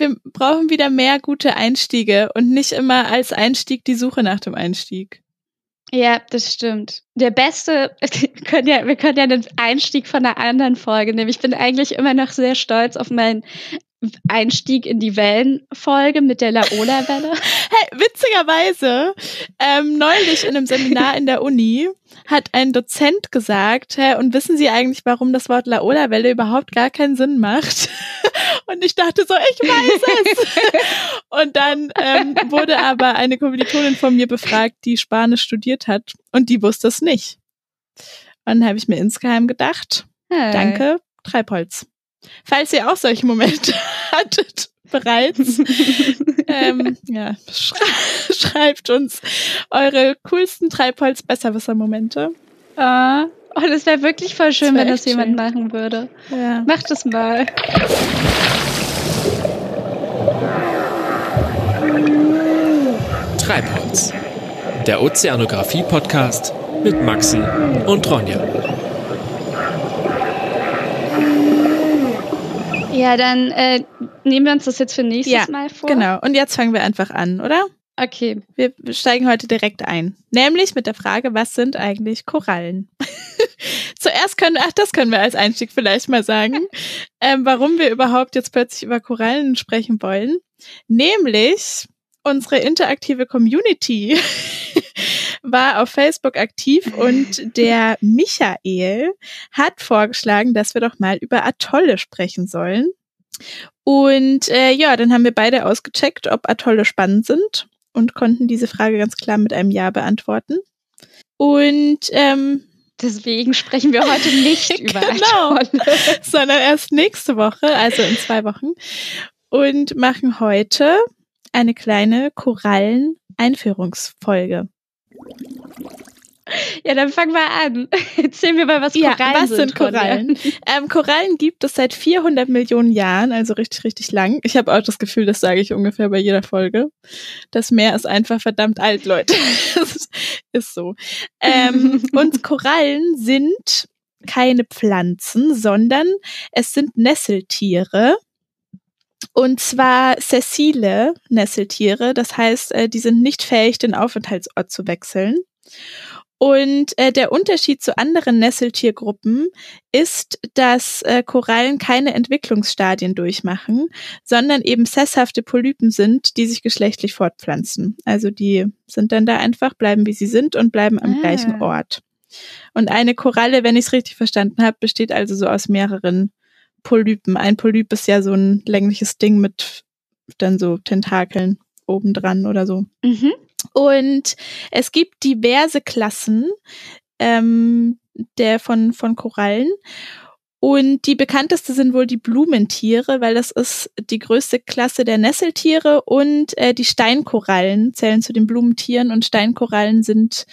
wir brauchen wieder mehr gute Einstiege und nicht immer als Einstieg die Suche nach dem Einstieg. Ja, das stimmt. Der beste, wir können ja, wir können ja den Einstieg von einer anderen Folge nehmen. Ich bin eigentlich immer noch sehr stolz auf meinen Einstieg in die Wellenfolge mit der Laola-Welle. Hey, witzigerweise, ähm, neulich in einem Seminar in der Uni hat ein Dozent gesagt, hä, und wissen Sie eigentlich, warum das Wort Laola-Welle überhaupt gar keinen Sinn macht? Und ich dachte so, ich weiß es. und dann ähm, wurde aber eine Kommilitonin von mir befragt, die Spanisch studiert hat und die wusste es nicht. Und dann habe ich mir insgeheim gedacht, hey. danke, Treibholz. Falls ihr auch solche Momente hattet bereits, ähm, ja, schrei schreibt uns eure coolsten Treibholz-Besserwisser-Momente. Ah, oh, das wäre wirklich voll schön, das wenn das jemand schön. machen würde. Ja. Macht es mal. Treibholz, der Ozeanographie-Podcast mit Maxi und Ronja. Ja, dann äh, nehmen wir uns das jetzt für nächstes ja, Mal vor. Genau, und jetzt fangen wir einfach an, oder? Okay. Wir steigen heute direkt ein. Nämlich mit der Frage, was sind eigentlich Korallen? Zuerst können, ach, das können wir als Einstieg vielleicht mal sagen, ähm, warum wir überhaupt jetzt plötzlich über Korallen sprechen wollen. Nämlich unsere interaktive Community war auf Facebook aktiv und der Michael hat vorgeschlagen, dass wir doch mal über Atolle sprechen sollen. Und äh, ja, dann haben wir beide ausgecheckt, ob Atolle spannend sind und konnten diese Frage ganz klar mit einem Ja beantworten. Und ähm, deswegen sprechen wir heute nicht über genau, Atolle, sondern erst nächste Woche, also in zwei Wochen, und machen heute eine kleine Korallen-Einführungsfolge. Ja, dann fangen wir an. Erzähl mir mal, was Korallen ja, was sind. Korallen? Ähm, Korallen gibt es seit 400 Millionen Jahren, also richtig, richtig lang. Ich habe auch das Gefühl, das sage ich ungefähr bei jeder Folge. Das Meer ist einfach verdammt alt, Leute. ist so. Ähm, und Korallen sind keine Pflanzen, sondern es sind Nesseltiere. Und zwar sessile Nesseltiere, das heißt, äh, die sind nicht fähig, den Aufenthaltsort zu wechseln. Und äh, der Unterschied zu anderen Nesseltiergruppen ist, dass äh, Korallen keine Entwicklungsstadien durchmachen, sondern eben sesshafte Polypen sind, die sich geschlechtlich fortpflanzen. Also die sind dann da einfach, bleiben wie sie sind und bleiben am ah. gleichen Ort. Und eine Koralle, wenn ich es richtig verstanden habe, besteht also so aus mehreren Polypen. Ein Polyp ist ja so ein längliches Ding mit dann so Tentakeln obendran oder so. Mhm. Und es gibt diverse Klassen ähm, der von, von Korallen. Und die bekannteste sind wohl die Blumentiere, weil das ist die größte Klasse der Nesseltiere und äh, die Steinkorallen zählen zu den Blumentieren und Steinkorallen sind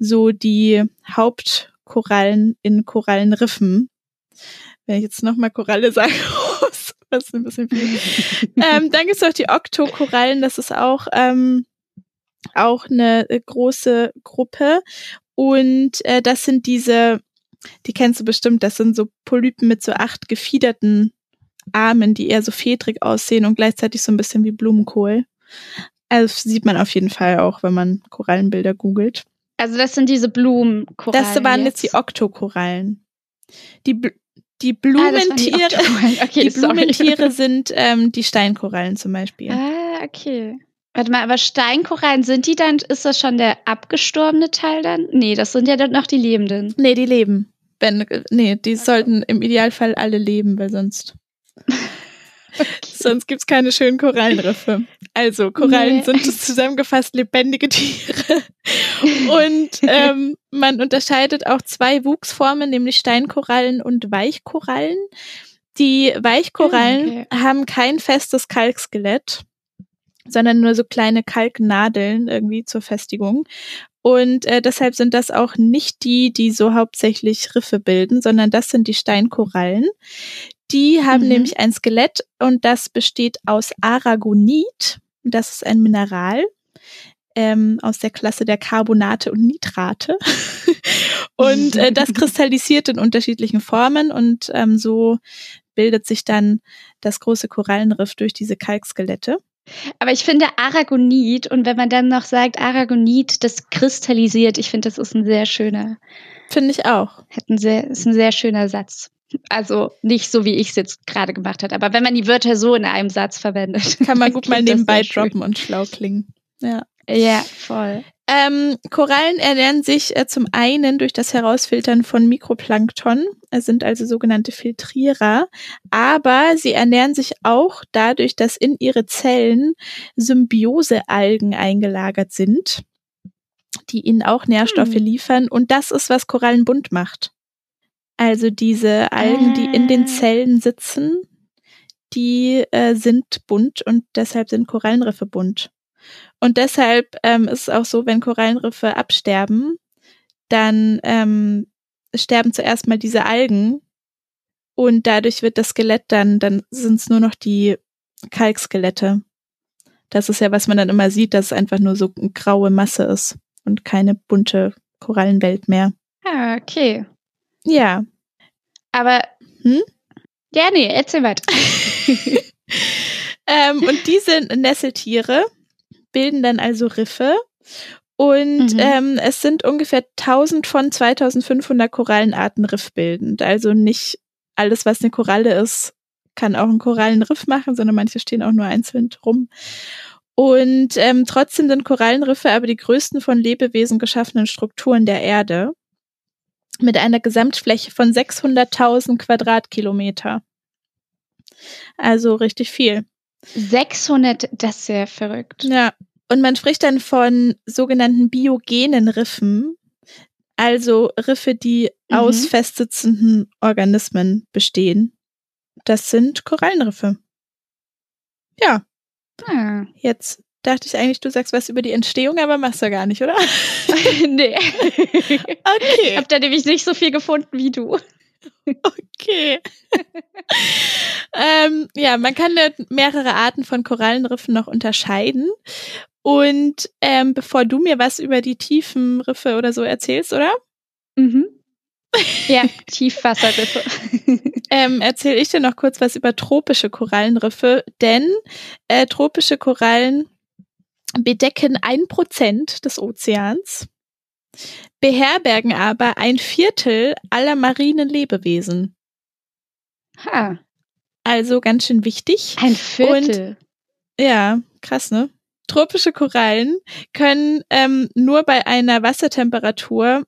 so die Hauptkorallen in Korallenriffen. Wenn ich jetzt nochmal Koralle sagen muss, das ist ein bisschen viel. ähm, dann gibt es auch die Oktokorallen, das ist auch ähm, auch eine äh, große Gruppe. Und äh, das sind diese, die kennst du bestimmt, das sind so Polypen mit so acht gefiederten Armen, die eher so fedrig aussehen und gleichzeitig so ein bisschen wie Blumenkohl. Also sieht man auf jeden Fall auch, wenn man Korallenbilder googelt. Also das sind diese Blumenkorallen. Das waren jetzt, jetzt die Oktokorallen. Die, die Blumentiere, ah, die, okay, die Blumentiere sind ähm, die Steinkorallen zum Beispiel. Ah, okay. Warte mal, aber Steinkorallen, sind die dann, ist das schon der abgestorbene Teil dann? Nee, das sind ja dann noch die Lebenden. Nee, die leben. Wenn, nee, die okay. sollten im Idealfall alle leben, weil sonst. okay. Sonst gibt's keine schönen Korallenriffe. Also, Korallen nee. sind zusammengefasst lebendige Tiere. und ähm, man unterscheidet auch zwei Wuchsformen, nämlich Steinkorallen und Weichkorallen. Die Weichkorallen okay. haben kein festes Kalkskelett sondern nur so kleine Kalknadeln irgendwie zur Festigung. Und äh, deshalb sind das auch nicht die, die so hauptsächlich Riffe bilden, sondern das sind die Steinkorallen. Die haben mhm. nämlich ein Skelett und das besteht aus Aragonit. Das ist ein Mineral ähm, aus der Klasse der Carbonate und Nitrate. und äh, das kristallisiert in unterschiedlichen Formen und ähm, so bildet sich dann das große Korallenriff durch diese Kalkskelette. Aber ich finde Aragonit und wenn man dann noch sagt Aragonit, das kristallisiert, ich finde, das ist ein sehr schöner. Finde ich auch. Hat ein sehr, ist ein sehr schöner Satz. Also nicht so, wie ich es jetzt gerade gemacht habe, aber wenn man die Wörter so in einem Satz verwendet. Kann man gut mal nebenbei droppen und schlau klingen. Ja. Ja, voll. Ähm, Korallen ernähren sich äh, zum einen durch das Herausfiltern von Mikroplankton, es sind also sogenannte Filtrierer, aber sie ernähren sich auch dadurch, dass in ihre Zellen Symbiosealgen eingelagert sind, die ihnen auch Nährstoffe hm. liefern und das ist, was Korallen bunt macht. Also diese Algen, die in den ah. Zellen sitzen, die äh, sind bunt und deshalb sind Korallenriffe bunt. Und deshalb ähm, ist es auch so, wenn Korallenriffe absterben, dann ähm, sterben zuerst mal diese Algen und dadurch wird das Skelett dann, dann sind es nur noch die Kalkskelette. Das ist ja, was man dann immer sieht, dass es einfach nur so eine graue Masse ist und keine bunte Korallenwelt mehr. Ah, okay. Ja. Aber, hm? Ja, nee, erzähl weiter. ähm, und diese Nesseltiere bilden dann also Riffe und mhm. ähm, es sind ungefähr 1000 von 2500 Korallenarten riffbildend. Also nicht alles, was eine Koralle ist, kann auch ein Korallenriff machen, sondern manche stehen auch nur einzeln rum. Und ähm, trotzdem sind Korallenriffe aber die größten von Lebewesen geschaffenen Strukturen der Erde mit einer Gesamtfläche von 600.000 Quadratkilometer. Also richtig viel. 600, das ist sehr verrückt. Ja. Und man spricht dann von sogenannten biogenen Riffen, also Riffe, die mhm. aus festsitzenden Organismen bestehen. Das sind Korallenriffe. Ja. Ah. Jetzt dachte ich eigentlich, du sagst was über die Entstehung, aber machst du gar nicht, oder? nee. Okay. Ich habe da nämlich nicht so viel gefunden wie du. Okay. ähm, ja, man kann mehrere Arten von Korallenriffen noch unterscheiden. Und ähm, bevor du mir was über die tiefen Riffe oder so erzählst, oder? Mhm. Ja, Tiefwasserriffe. ähm, erzähle ich dir noch kurz was über tropische Korallenriffe, denn äh, tropische Korallen bedecken ein Prozent des Ozeans beherbergen aber ein Viertel aller marinen Lebewesen. Ha. Also ganz schön wichtig. Ein Viertel. Und, ja, krass, ne? Tropische Korallen können ähm, nur bei einer Wassertemperatur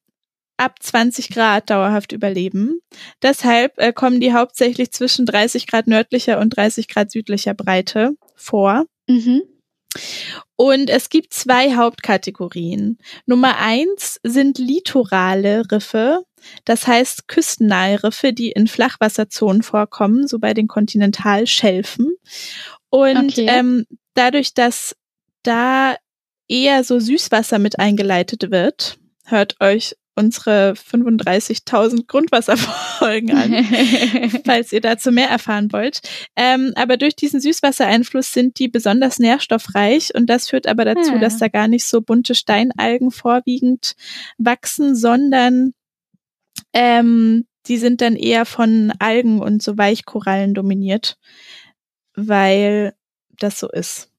ab 20 Grad dauerhaft überleben. Deshalb äh, kommen die hauptsächlich zwischen 30 Grad nördlicher und 30 Grad südlicher Breite vor. Mhm. Und es gibt zwei Hauptkategorien. Nummer eins sind litorale Riffe, das heißt küstennahe Riffe, die in Flachwasserzonen vorkommen, so bei den Kontinentalschelfen. Und okay. ähm, dadurch, dass da eher so Süßwasser mit eingeleitet wird, hört euch unsere 35.000 Grundwasserfolgen an, falls ihr dazu mehr erfahren wollt. Ähm, aber durch diesen Süßwassereinfluss sind die besonders nährstoffreich und das führt aber dazu, ja. dass da gar nicht so bunte Steinalgen vorwiegend wachsen, sondern ähm, die sind dann eher von Algen und so Weichkorallen dominiert, weil das so ist.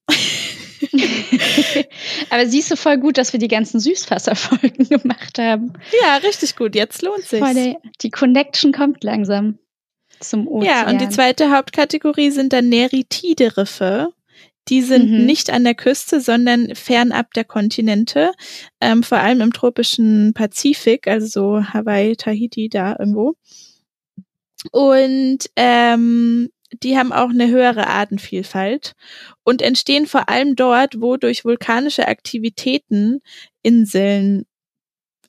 Aber siehst du voll gut, dass wir die ganzen Süßwasserfolgen gemacht haben. Ja, richtig gut. Jetzt lohnt sich. Die Connection kommt langsam zum Ozean. Ja, und die zweite Hauptkategorie sind dann neritide Riffe. Die sind mhm. nicht an der Küste, sondern fernab der Kontinente, ähm, vor allem im tropischen Pazifik, also so Hawaii, Tahiti, da irgendwo. Und ähm, die haben auch eine höhere Artenvielfalt und entstehen vor allem dort, wo durch vulkanische Aktivitäten Inseln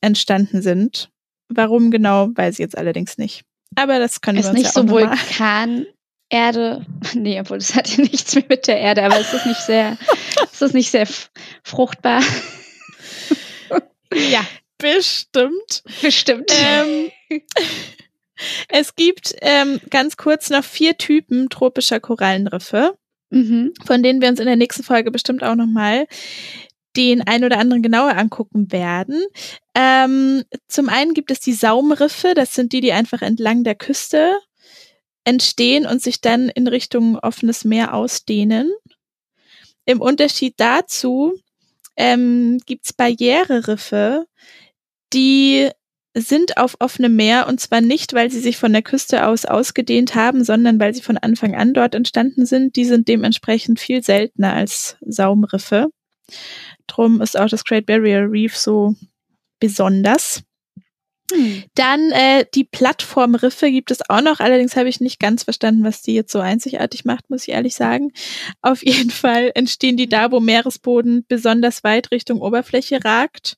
entstanden sind. Warum genau, weiß ich jetzt allerdings nicht. Aber das können ist wir uns nicht ja so Vulkanerde. Nee, obwohl das hat ja nichts mehr mit der Erde, aber es ist nicht sehr, es ist nicht sehr fruchtbar. Ja, bestimmt. Bestimmt. Ähm, es gibt ähm, ganz kurz noch vier Typen tropischer Korallenriffe, mhm. von denen wir uns in der nächsten Folge bestimmt auch nochmal den ein oder anderen genauer angucken werden. Ähm, zum einen gibt es die Saumriffe, das sind die, die einfach entlang der Küste entstehen und sich dann in Richtung offenes Meer ausdehnen. Im Unterschied dazu ähm, gibt es Barriereriffe, die sind auf offenem Meer und zwar nicht, weil sie sich von der Küste aus ausgedehnt haben, sondern weil sie von Anfang an dort entstanden sind. Die sind dementsprechend viel seltener als Saumriffe. Drum ist auch das Great Barrier Reef so besonders. Hm. Dann äh, die Plattformriffe gibt es auch noch. Allerdings habe ich nicht ganz verstanden, was die jetzt so einzigartig macht, muss ich ehrlich sagen. Auf jeden Fall entstehen die da, wo Meeresboden besonders weit Richtung Oberfläche ragt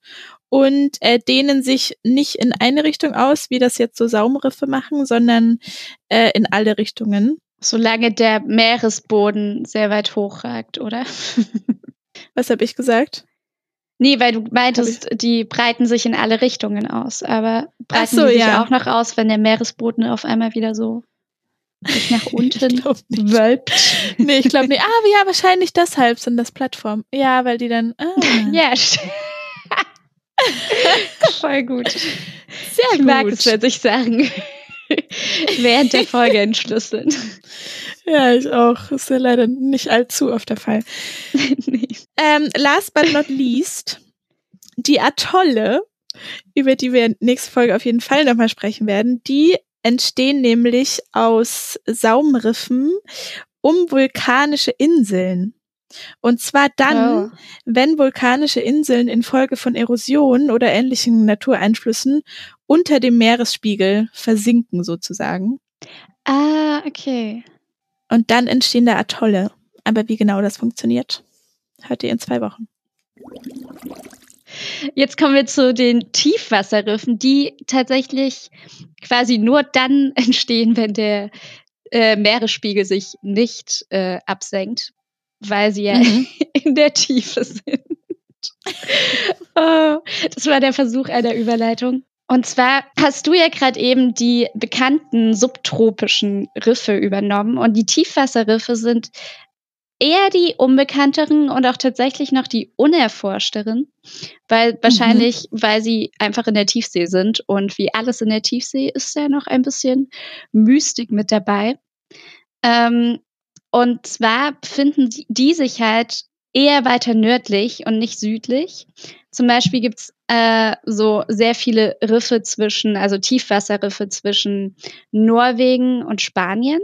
und äh, dehnen sich nicht in eine Richtung aus, wie das jetzt so Saumriffe machen, sondern äh, in alle Richtungen. Solange der Meeresboden sehr weit hochragt, oder? Was habe ich gesagt? Nee, weil du meintest, die breiten sich in alle Richtungen aus, aber breiten so, die sich ja. auch noch aus, wenn der Meeresboden auf einmal wieder so sich nach unten wölbt. Nee, ich glaube nicht. Ah, ja, wahrscheinlich deshalb sind das Plattformen. Ja, weil die dann. Ah. Ja, stimmt. Voll gut. Sehr ich gut. mag es, wenn sich Sachen während der Folge entschlüsseln. Ja, ich auch. Ist ja leider nicht allzu oft der Fall. nee. Ähm, last but not least, die Atolle, über die wir in der nächsten Folge auf jeden Fall nochmal sprechen werden, die entstehen nämlich aus Saumriffen um vulkanische Inseln. Und zwar dann, Oh. wenn vulkanische Inseln infolge von Erosion oder ähnlichen Natureinflüssen unter dem Meeresspiegel versinken sozusagen. Ah, okay. Und dann entstehen da Atolle. Aber wie genau das funktioniert, hört ihr in zwei Wochen. Jetzt kommen wir zu den Tiefwasserriffen, die tatsächlich quasi nur dann entstehen, wenn der äh, Meeresspiegel sich nicht äh, absenkt, weil sie ja Mhm. in der Tiefe sind. oh, das war der Versuch einer Überleitung. Und zwar hast du ja gerade eben die bekannten subtropischen Riffe übernommen und die Tiefwasserriffe sind eher die unbekannteren und auch tatsächlich noch die unerforschteren, weil wahrscheinlich, weil sie einfach in der Tiefsee sind und wie alles in der Tiefsee ist ja noch ein bisschen Mystik mit dabei. Ähm, und zwar befinden die sich halt eher weiter nördlich und nicht südlich. Zum Beispiel gibt's äh, so sehr viele Riffe zwischen, also Tiefwasserriffe zwischen Norwegen und Spanien.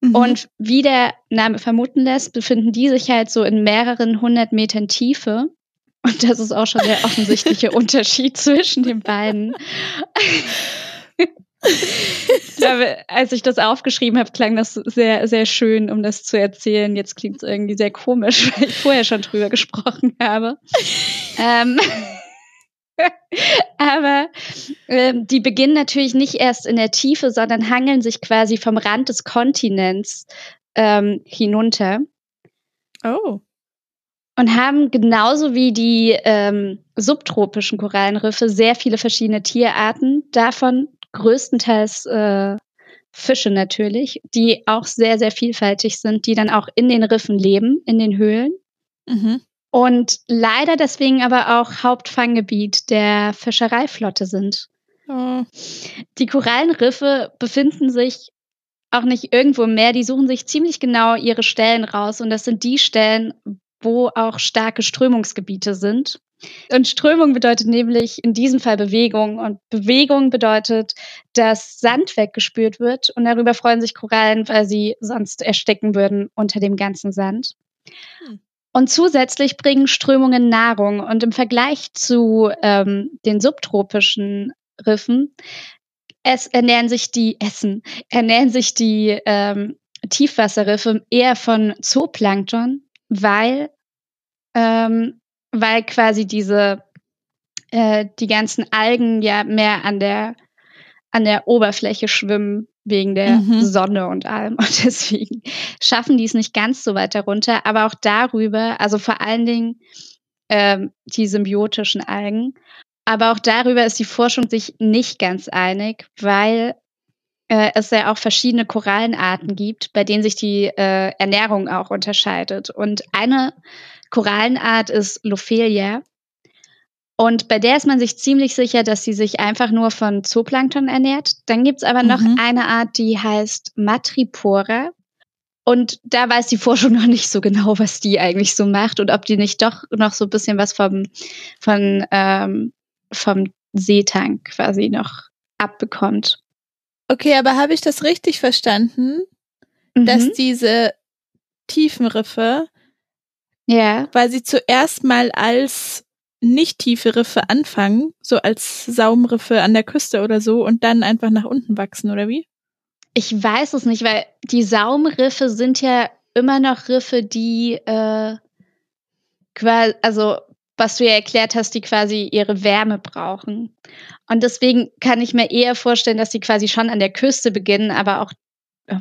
Mhm. Und wie der Name vermuten lässt, befinden die sich halt so in mehreren hundert Metern Tiefe. Und das ist auch schon der offensichtliche Unterschied zwischen den beiden. glaube, als ich das aufgeschrieben habe, klang das sehr, sehr schön, um das zu erzählen. Jetzt klingt es irgendwie sehr komisch, weil ich vorher schon drüber gesprochen habe. ähm, aber ähm, die beginnen natürlich nicht erst in der Tiefe, sondern hangeln sich quasi vom Rand des Kontinents ähm, hinunter oh. und haben genauso wie die ähm, subtropischen Korallenriffe sehr viele verschiedene Tierarten, davon größtenteils äh, Fische natürlich, die auch sehr, sehr vielfältig sind, die dann auch in den Riffen leben, in den Höhlen. Mhm. Und leider deswegen aber auch Hauptfanggebiet der Fischereiflotte sind. Oh. Die Korallenriffe befinden sich auch nicht irgendwo im Meer, die suchen sich ziemlich genau ihre Stellen raus und das sind die Stellen, wo auch starke Strömungsgebiete sind. Und Strömung bedeutet nämlich in diesem Fall Bewegung und Bewegung bedeutet, dass Sand weggespült wird und darüber freuen sich Korallen, weil sie sonst ersticken würden unter dem ganzen Sand. Hm. Und zusätzlich bringen Strömungen Nahrung und im Vergleich zu ähm, den subtropischen Riffen es ernähren sich die Essen, ernähren sich die ähm, Tiefwasserriffe eher von Zooplankton, weil, ähm, weil quasi diese äh, die ganzen Algen ja mehr an der an der Oberfläche schwimmen wegen der Mhm. Sonne und allem und deswegen schaffen die es nicht ganz so weit darunter, aber auch darüber, also vor allen Dingen ähm, die symbiotischen Algen, aber auch darüber ist die Forschung sich nicht ganz einig, weil äh, es ja auch verschiedene Korallenarten gibt, bei denen sich die äh, Ernährung auch unterscheidet. Und eine Korallenart ist Lophelia. Und bei der ist man sich ziemlich sicher, dass sie sich einfach nur von Zooplankton ernährt. Dann gibt's aber noch Mhm. eine Art, die heißt Matripora. Und da weiß die Forschung noch nicht so genau, was die eigentlich so macht und ob die nicht doch noch so ein bisschen was vom, von, ähm, vom Seetank quasi noch abbekommt. Okay, aber habe ich das richtig verstanden, dass Mhm. diese Tiefenriffe ja, quasi zuerst mal als nicht tiefe Riffe anfangen, so als Saumriffe an der Küste oder so und dann einfach nach unten wachsen, oder wie? ich weiß es nicht, weil die Saumriffe sind ja immer noch Riffe, die äh, quasi, also was du ja erklärt hast, die quasi ihre Wärme brauchen. Und deswegen kann ich mir eher vorstellen, dass sie quasi schon an der Küste beginnen, aber auch,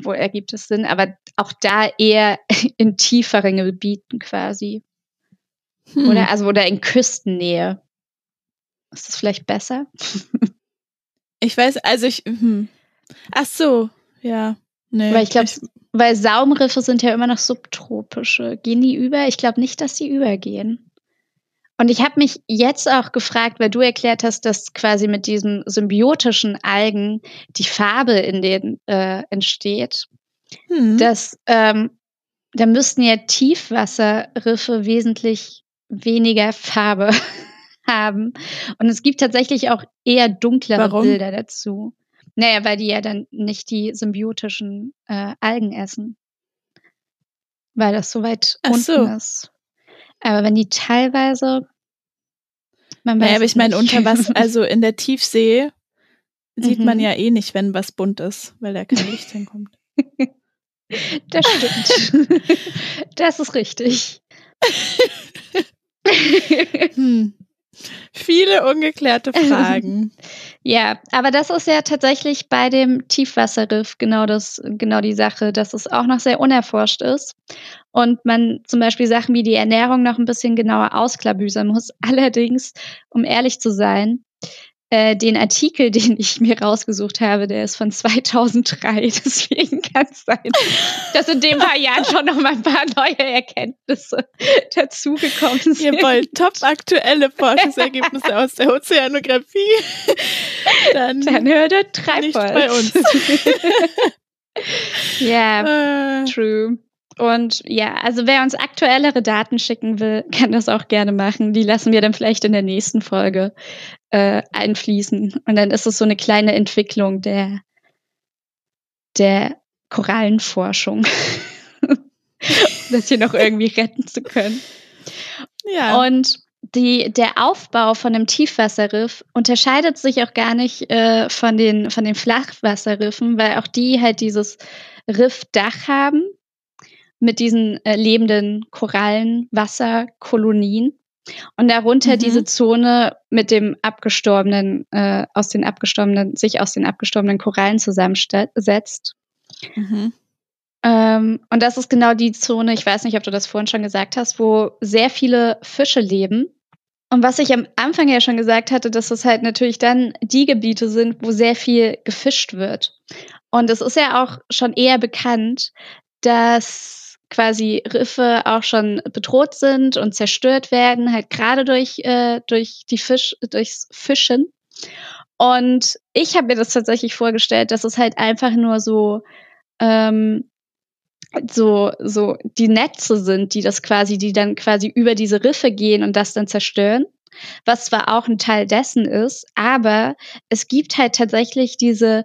wo ergibt es Sinn, aber auch da eher in tieferen Gebieten quasi. Hm. Oder also oder in Küstennähe. Ist das vielleicht besser? Ich weiß, also ich, hm. ach so, ja. Nee, Weil ich glaube, weil Saumriffe sind ja immer noch subtropische. Gehen die über? Ich glaube nicht, dass die übergehen. Und ich habe mich jetzt auch gefragt, weil du erklärt hast, dass quasi mit diesen symbiotischen Algen die Farbe in denen äh, entsteht, hm. dass ähm, da müssten ja Tiefwasserriffe wesentlich weniger Farbe haben. Und es gibt tatsächlich auch eher dunklere Warum? Bilder dazu. Naja, weil die ja dann nicht die symbiotischen äh, Algen essen. Weil das so weit Ach unten so. ist. Aber wenn die teilweise. Man naja, aber ich meine, unter was, also in der Tiefsee sieht Mhm. man ja eh nicht, wenn was bunt ist, weil da kein Licht hinkommt. Das stimmt. das ist richtig. Hm. Viele ungeklärte Fragen. Ja, aber das ist ja tatsächlich bei dem Tiefwasserriff genau das, genau die Sache, dass es auch noch sehr unerforscht ist und man zum Beispiel Sachen wie die Ernährung noch ein bisschen genauer ausklabüsern muss. Allerdings, um ehrlich zu sein, äh, den Artikel, den ich mir rausgesucht habe, der ist von 2003. Deswegen kann es sein, dass in den paar Jahren schon noch mal ein paar neue Erkenntnisse dazugekommen sind. Ihr wollt top aktuelle Forschungsergebnisse aus der Ozeanographie? Dann, Dann hört ihr Treibholz. nicht bei uns. ja, Äh, true. Und ja, also wer uns aktuellere Daten schicken will, kann das auch gerne machen. Die lassen wir dann vielleicht in der nächsten Folge äh, einfließen. Und dann ist es so eine kleine Entwicklung der, der Korallenforschung. das hier noch irgendwie retten zu können. ja. Und die, der Aufbau von einem Tiefwasserriff unterscheidet sich auch gar nicht äh, von, den, von den Flachwasserriffen, weil auch die halt dieses Riffdach haben mit diesen äh, lebenden Korallen, Wasserkolonien. Und darunter Mhm. diese Zone mit dem abgestorbenen, äh, aus den abgestorbenen, sich aus den abgestorbenen Korallen zusammensetzt. Mhm. Ähm, und das ist genau die Zone, ich weiß nicht, ob du das vorhin schon gesagt hast, wo sehr viele Fische leben. Und was ich am Anfang ja schon gesagt hatte, dass es halt natürlich dann die Gebiete sind, wo sehr viel gefischt wird. Und es ist ja auch schon eher bekannt, dass quasi Riffe auch schon bedroht sind und zerstört werden, halt gerade durch, äh, durch die Fisch, durchs Fischen. Und ich habe mir das tatsächlich vorgestellt, dass es halt einfach nur so ähm, so, so die Netze sind, die das quasi, die dann quasi über diese Riffe gehen und das dann zerstören. Was zwar auch ein Teil dessen ist, aber es gibt halt tatsächlich diese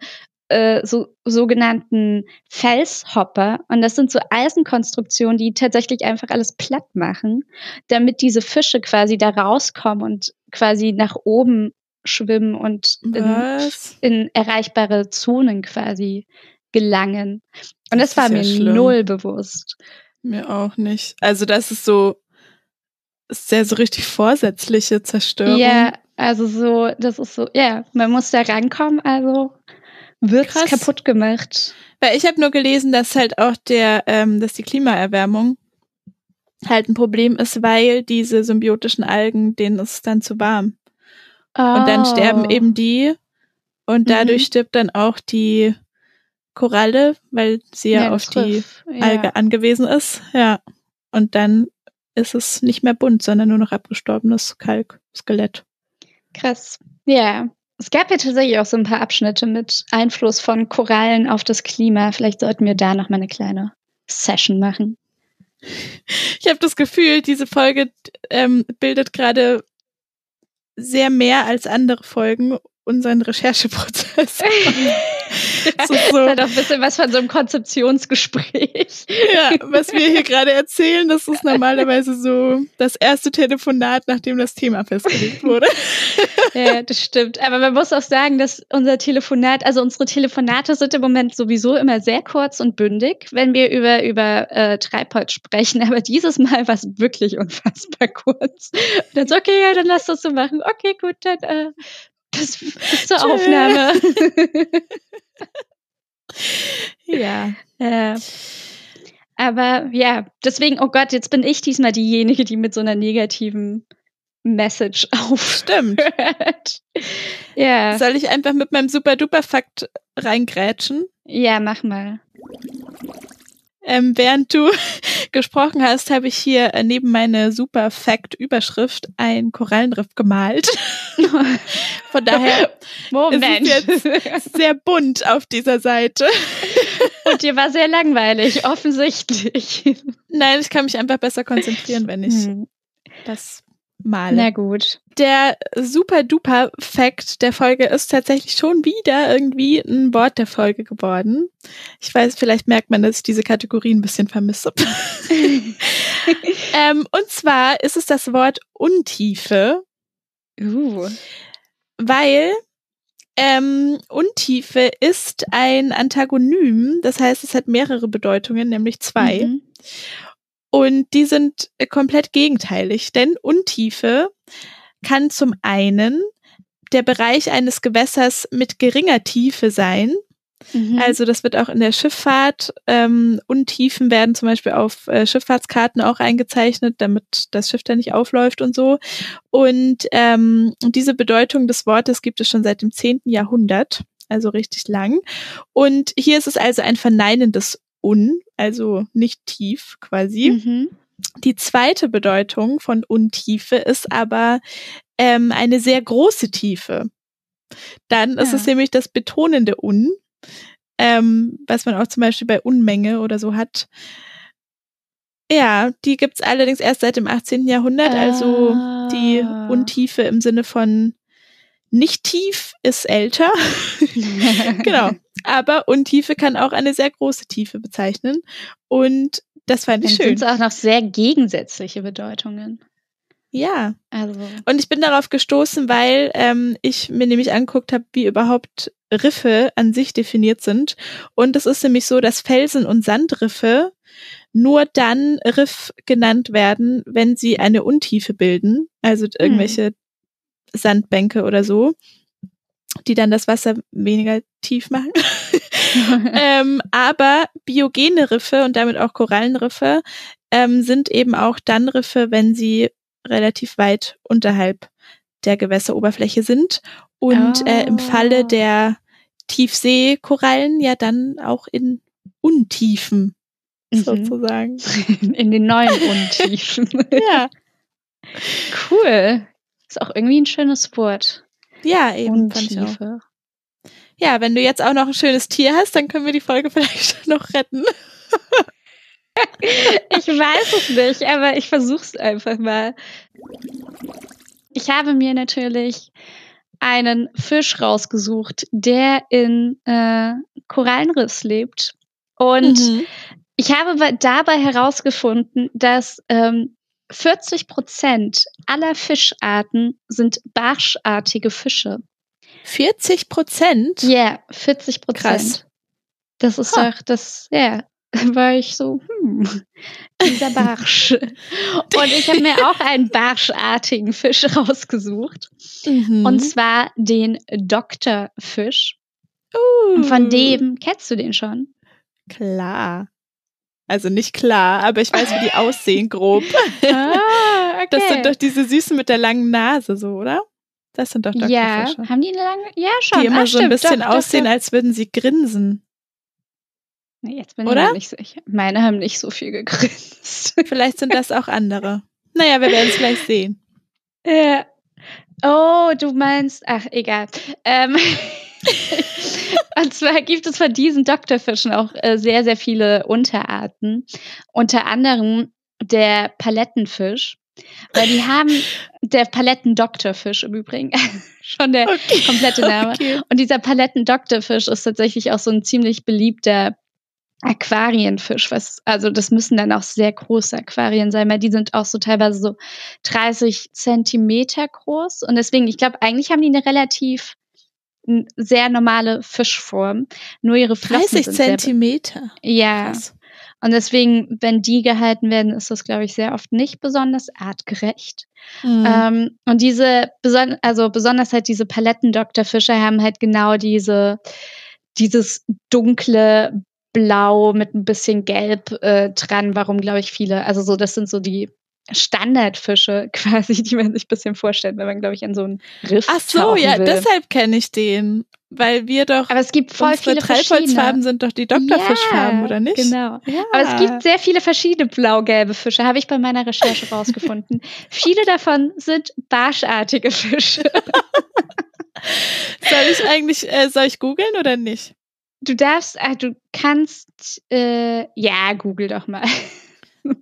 äh, so, sogenannten Felshopper und das sind so Eisenkonstruktionen, die tatsächlich einfach alles platt machen, damit diese Fische quasi da rauskommen und quasi nach oben schwimmen und in, in erreichbare Zonen quasi gelangen. Und das, Das war mir schlimm. null bewusst. Mir auch nicht. Also das ist so, ist ja so richtig vorsätzliche Zerstörung. Ja, also so, das ist so, ja, man muss da rankommen, also wird's Krass. kaputt gemacht. Weil ich habe nur gelesen, dass halt auch der, ähm, dass die Klimaerwärmung halt ein Problem ist, weil diese symbiotischen Algen, denen ist es dann zu warm. Und dann sterben Oh. eben die und dadurch Mhm. stirbt dann auch die Koralle, weil sie ja, auf das die Riff, ja. Alge angewiesen ist. Ja. Und dann ist es nicht mehr bunt, sondern nur noch abgestorbenes Kalkskelett. Krass. Ja. Es gab ja tatsächlich auch so ein paar Abschnitte mit Einfluss von Korallen auf das Klima. Vielleicht sollten wir da noch mal eine kleine Session machen. Ich habe das Gefühl, diese Folge ähm, bildet gerade sehr mehr als andere Folgen unseren Rechercheprozess. das ist so. hat auch ein bisschen was von so einem Konzeptionsgespräch. Ja, was wir hier gerade erzählen, das ist normalerweise so das erste Telefonat, nachdem das Thema festgelegt wurde. Ja, das stimmt. Aber man muss auch sagen, dass unser Telefonat, also unsere Telefonate sind im Moment sowieso immer sehr kurz und bündig, wenn wir über, über äh, Treibholz sprechen. Aber dieses Mal war es wirklich unfassbar kurz. Und dann so, okay, ja, dann lass das so machen. Okay, gut, dann äh, bis zur Aufnahme. ja. ja. Aber ja, deswegen, oh Gott, jetzt bin ich diesmal diejenige, die mit so einer negativen Message aufstimmt. ja. Soll ich einfach mit meinem Super-Duper-Fakt reingrätschen? Ja, mach mal. Ähm, während du gesprochen hast, habe ich hier äh, neben meine super Fact-Überschrift ein Korallenriff gemalt. Von daher Moment. ist es jetzt sehr bunt auf dieser Seite. Und dir war sehr langweilig, offensichtlich. Nein, ich kann mich einfach besser konzentrieren, wenn ich hm. das male. Na gut. Der super duper Fact der Folge ist tatsächlich schon wieder irgendwie ein Wort der Folge geworden. Ich weiß, vielleicht merkt man, dass ich diese Kategorie ein bisschen vermisse. ähm, und zwar ist es das Wort Untiefe. Uh. Weil ähm, Untiefe ist ein Antagonym, das heißt, es hat mehrere Bedeutungen, nämlich zwei. Mhm. Und die sind komplett gegenteilig, denn Untiefe kann zum einen der Bereich eines Gewässers mit geringer Tiefe sein. Mhm. Also das wird auch in der Schifffahrt. Ähm, Untiefen werden zum Beispiel auf äh, Schifffahrtskarten auch eingezeichnet, damit das Schiff da nicht aufläuft und so. Und ähm, diese Bedeutung des Wortes gibt es schon seit dem 10. Jahrhundert, also richtig lang. Und hier ist es also ein verneinendes Un, also nicht tief quasi. Mhm. Die zweite Bedeutung von Untiefe ist aber ähm, eine sehr große Tiefe. Dann ja. ist es nämlich das betonende Un, ähm, was man auch zum Beispiel bei Unmenge oder so hat. Ja, die gibt's allerdings erst seit dem 18. Jahrhundert, also ah. die Untiefe im Sinne von nicht tief ist älter. genau. Aber Untiefe kann auch eine sehr große Tiefe bezeichnen. Und das fand ich Dann schön. Sind auch noch sehr gegensätzliche Bedeutungen. Ja. Also. Und ich bin darauf gestoßen, weil ähm, ich mir nämlich angeguckt habe, wie überhaupt Riffe an sich definiert sind. Und es ist nämlich so, dass Felsen und Sandriffe nur dann Riff genannt werden, wenn sie eine Untiefe bilden. Also irgendwelche hm. Sandbänke oder so, die dann das Wasser weniger tief machen. ähm, aber biogene Riffe und damit auch Korallenriffe ähm, sind eben auch dann Riffe, wenn sie relativ weit unterhalb der Gewässeroberfläche sind und oh. äh, im Falle ah. der Tiefseekorallen ja dann auch in Untiefen mhm. sozusagen. In den neuen Untiefen. ja. Cool. Ist auch irgendwie ein schönes Wort. Ja, eben. Untiefe. Ja, wenn du jetzt auch noch ein schönes Tier hast, dann können wir die Folge vielleicht noch retten. ich weiß es nicht, aber ich versuch's einfach mal. Ich habe mir natürlich einen Fisch rausgesucht, der in äh, Korallenriss lebt. Und mhm. ich habe dabei herausgefunden, dass ähm, 40 Prozent aller Fischarten sind barschartige Fische. 40 Prozent? Ja, yeah, 40 Prozent. Das ist huh. doch, das, ja, war ich so, hm, dieser Barsch. Und ich habe mir auch einen barschartigen Fisch rausgesucht. Mhm. Und zwar den Doktorfisch. Uh. Von dem, kennst du den schon? Klar. Also nicht klar, aber ich weiß, wie die aussehen, grob. ah, okay. Das sind doch diese Süßen mit der langen Nase, so, oder? Das sind doch Doktorfische. Ja, haben die eine lange? Ja, schon. Die immer ah, so ein bisschen doch, aussehen, doch, als würden sie grinsen. Nee, jetzt bin Oder? ich nicht sicher. Meine haben nicht so viel gegrinst. Vielleicht sind das auch andere. Naja, wir werden es gleich sehen. Ja. Oh, du meinst, ach, egal. Ähm, und zwar gibt es von diesen Doktorfischen auch äh, sehr, sehr viele Unterarten. Unter anderem der Palettenfisch. Weil die haben der Palettendoktorfisch im Übrigen. Schon der okay. komplette Name. Okay. Und dieser Palettendoktorfisch ist tatsächlich auch so ein ziemlich beliebter Aquarienfisch, was, also das müssen dann auch sehr große Aquarien sein, weil die sind auch so teilweise so 30 Zentimeter groß. Und deswegen, ich glaube, eigentlich haben die eine relativ sehr normale Fischform. Nur ihre Flossen 30 Zentimeter. Sehr, ja. Krass. Und deswegen, wenn die gehalten werden, ist das, glaube ich, sehr oft nicht besonders artgerecht. Mhm. Ähm, und diese, beson also besonders halt diese Palettendoktorfische haben halt genau diese, dieses dunkle Blau mit ein bisschen Gelb äh, dran, warum, glaube ich, viele, also so, das sind so die Standardfische quasi, die man sich ein bisschen vorstellt, wenn man, glaube ich, an so einen Riff Ach so, ja, will. deshalb kenne ich den. Weil wir doch. Aber es gibt voll viele Treibholzfarben sind doch die Doktorfischfarben, ja, oder nicht? Genau. Ja. Aber es gibt sehr viele verschiedene blau-gelbe Fische, habe ich bei meiner Recherche rausgefunden. viele davon sind barschartige Fische. soll ich eigentlich, äh, soll ich googeln oder nicht? Du darfst, ach, du kannst, äh, ja, google doch mal.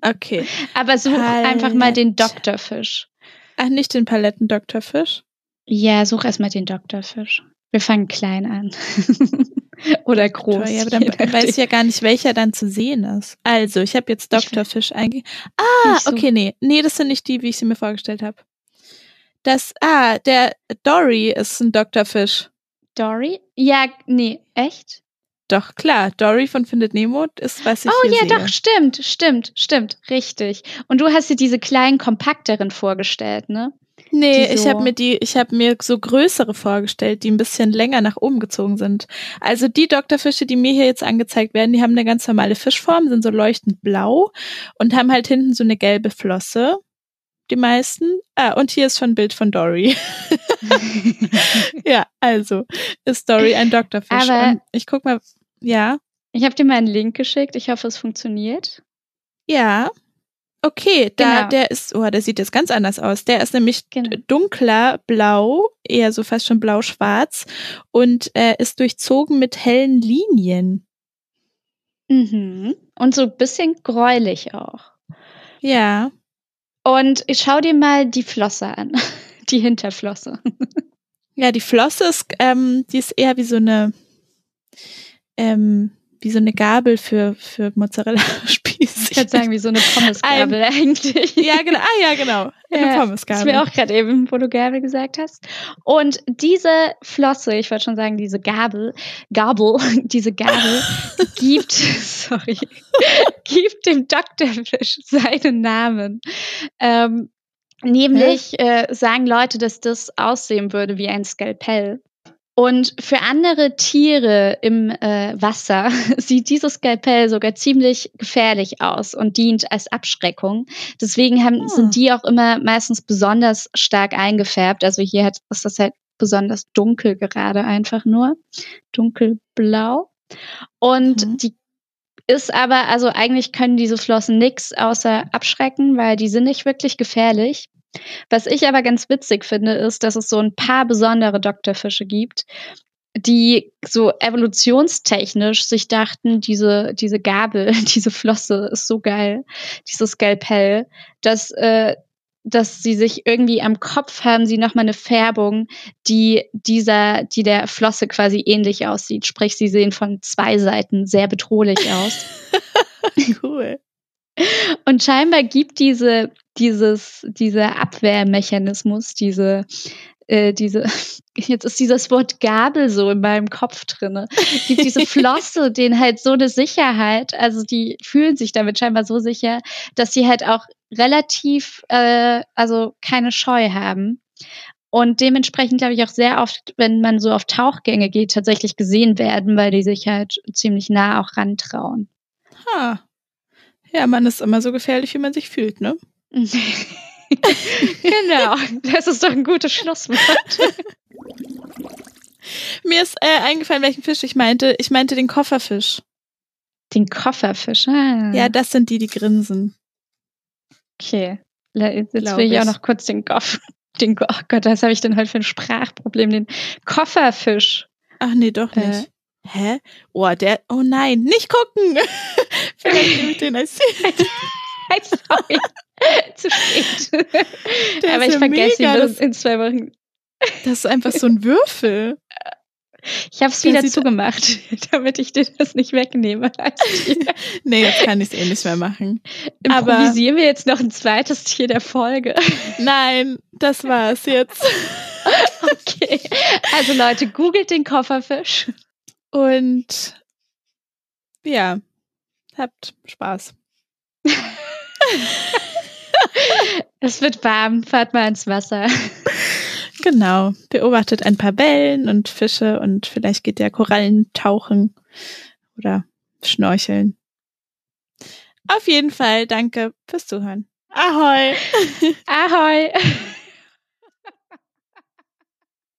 Okay. Aber such Palett. einfach mal den Doktorfisch. Ach, nicht den Paletten-Doktorfisch? Ja, such erstmal den Doktorfisch. Wir fangen klein an. Oder groß. Ja, aber dann weiß ich ja gar nicht, welcher dann zu sehen ist. Also, ich habe jetzt Doktorfisch eingegeben. Ah, so. okay, nee. Nee, das sind nicht die, wie ich sie mir vorgestellt habe. Das, ah, der Dory ist ein Doktorfisch. Dory? Ja, nee, echt? Doch, klar. Dory von Findet Nemo ist, was ich Oh ja, sehe. doch, stimmt, stimmt, stimmt, richtig. Und du hast dir diese kleinen, kompakteren vorgestellt, ne? Nee, so ich habe mir die, ich habe mir so größere vorgestellt, die ein bisschen länger nach oben gezogen sind. Also die Doktorfische, die mir hier jetzt angezeigt werden, die haben eine ganz normale Fischform, sind so leuchtend blau und haben halt hinten so eine gelbe Flosse. Die meisten. Ah, und hier ist schon ein Bild von Dory. ja, also ist Dory ein Doktorfisch. Aber und ich guck mal, ja. Ich habe dir mal einen Link geschickt. Ich hoffe, es funktioniert. Ja. Okay, da genau. der ist, oh, der sieht jetzt ganz anders aus. Der ist nämlich genau. dunkler blau, eher so fast schon blau-schwarz und äh, ist durchzogen mit hellen Linien. Mhm. Und so ein bisschen gräulich auch. Ja. Und ich schau dir mal die Flosse an. Die Hinterflosse. Ja, die Flosse ist, ähm, die ist eher wie so eine, ähm, wie so eine Gabel für, für Mozzarella-Spieß. Ich würde sagen, wie so eine Pommesgabel Ein, eigentlich. Ja, genau. Ah, ja, genau. Eine ja, Pommesgabel. Das mir auch gerade eben, wo du Gabel gesagt hast. Und diese Flosse, ich wollte schon sagen, diese Gabel, Gabel, diese Gabel gibt, sorry, gibt dem Doktorfisch seinen Namen. Ähm, nämlich äh, sagen Leute, dass das aussehen würde wie ein Skalpell. Und für andere Tiere im äh, Wasser sieht dieses Skalpell sogar ziemlich gefährlich aus und dient als Abschreckung. Deswegen haben, oh. sind die auch immer meistens besonders stark eingefärbt. Also hier hat, ist das halt besonders dunkel gerade einfach nur. Dunkelblau. Und mhm. die ist aber, also eigentlich können diese Flossen nichts außer abschrecken, weil die sind nicht wirklich gefährlich. Was ich aber ganz witzig finde, ist, dass es so ein paar besondere Doktorfische gibt, die so evolutionstechnisch sich dachten, diese, diese Gabel, diese Flosse ist so geil, dieses Skalpell, dass, äh, dass sie sich irgendwie am Kopf haben, sie nochmal eine Färbung, die dieser, die der Flosse quasi ähnlich aussieht. Sprich, sie sehen von zwei Seiten sehr bedrohlich aus. cool. Und scheinbar gibt diese, dieses, dieser Abwehrmechanismus, diese, äh, diese, jetzt ist dieses Wort Gabel so in meinem Kopf drinne. Gibt diese Flosse, denen halt so eine Sicherheit, also die fühlen sich damit scheinbar so sicher, dass sie halt auch relativ, äh, also keine Scheu haben. Und dementsprechend glaube ich auch sehr oft, wenn man so auf Tauchgänge geht, tatsächlich gesehen werden, weil die sich halt ziemlich nah auch rantrauen. Ha. Ja, man ist immer so gefährlich, wie man sich fühlt, ne? genau, das ist doch ein gutes Schlusswort. Mir ist äh, eingefallen, welchen Fisch ich meinte. Ich meinte den Kofferfisch. Den Kofferfisch, ah. Ja, das sind die, die grinsen. Okay. Jetzt Glaub will ich, ich auch noch kurz den Kopf. den, oh Gott, was habe ich denn heute für ein Sprachproblem? Den Kofferfisch. Ach nee, doch nicht. Äh. Hä? Oh, der, oh nein, nicht gucken. Vielleicht nehme ich den als Sorry. Zu spät. Der Aber ich ja vergesse ihn das in zwei Wochen. Das ist einfach so ein Würfel. Ich habe es wieder zugemacht, damit ich dir das nicht wegnehme. nee, jetzt kann ich es eh nicht mehr machen. Improvisieren Aber wir jetzt noch ein zweites Tier der Folge? Nein, das war's jetzt. okay. Also Leute, googelt den Kofferfisch. Und ja, habt Spaß. es wird warm, fahrt mal ins Wasser. Genau, beobachtet ein paar Wellen und Fische und vielleicht geht der Korallen tauchen oder schnorcheln. Auf jeden Fall, danke fürs Zuhören. Ahoi! Ahoi!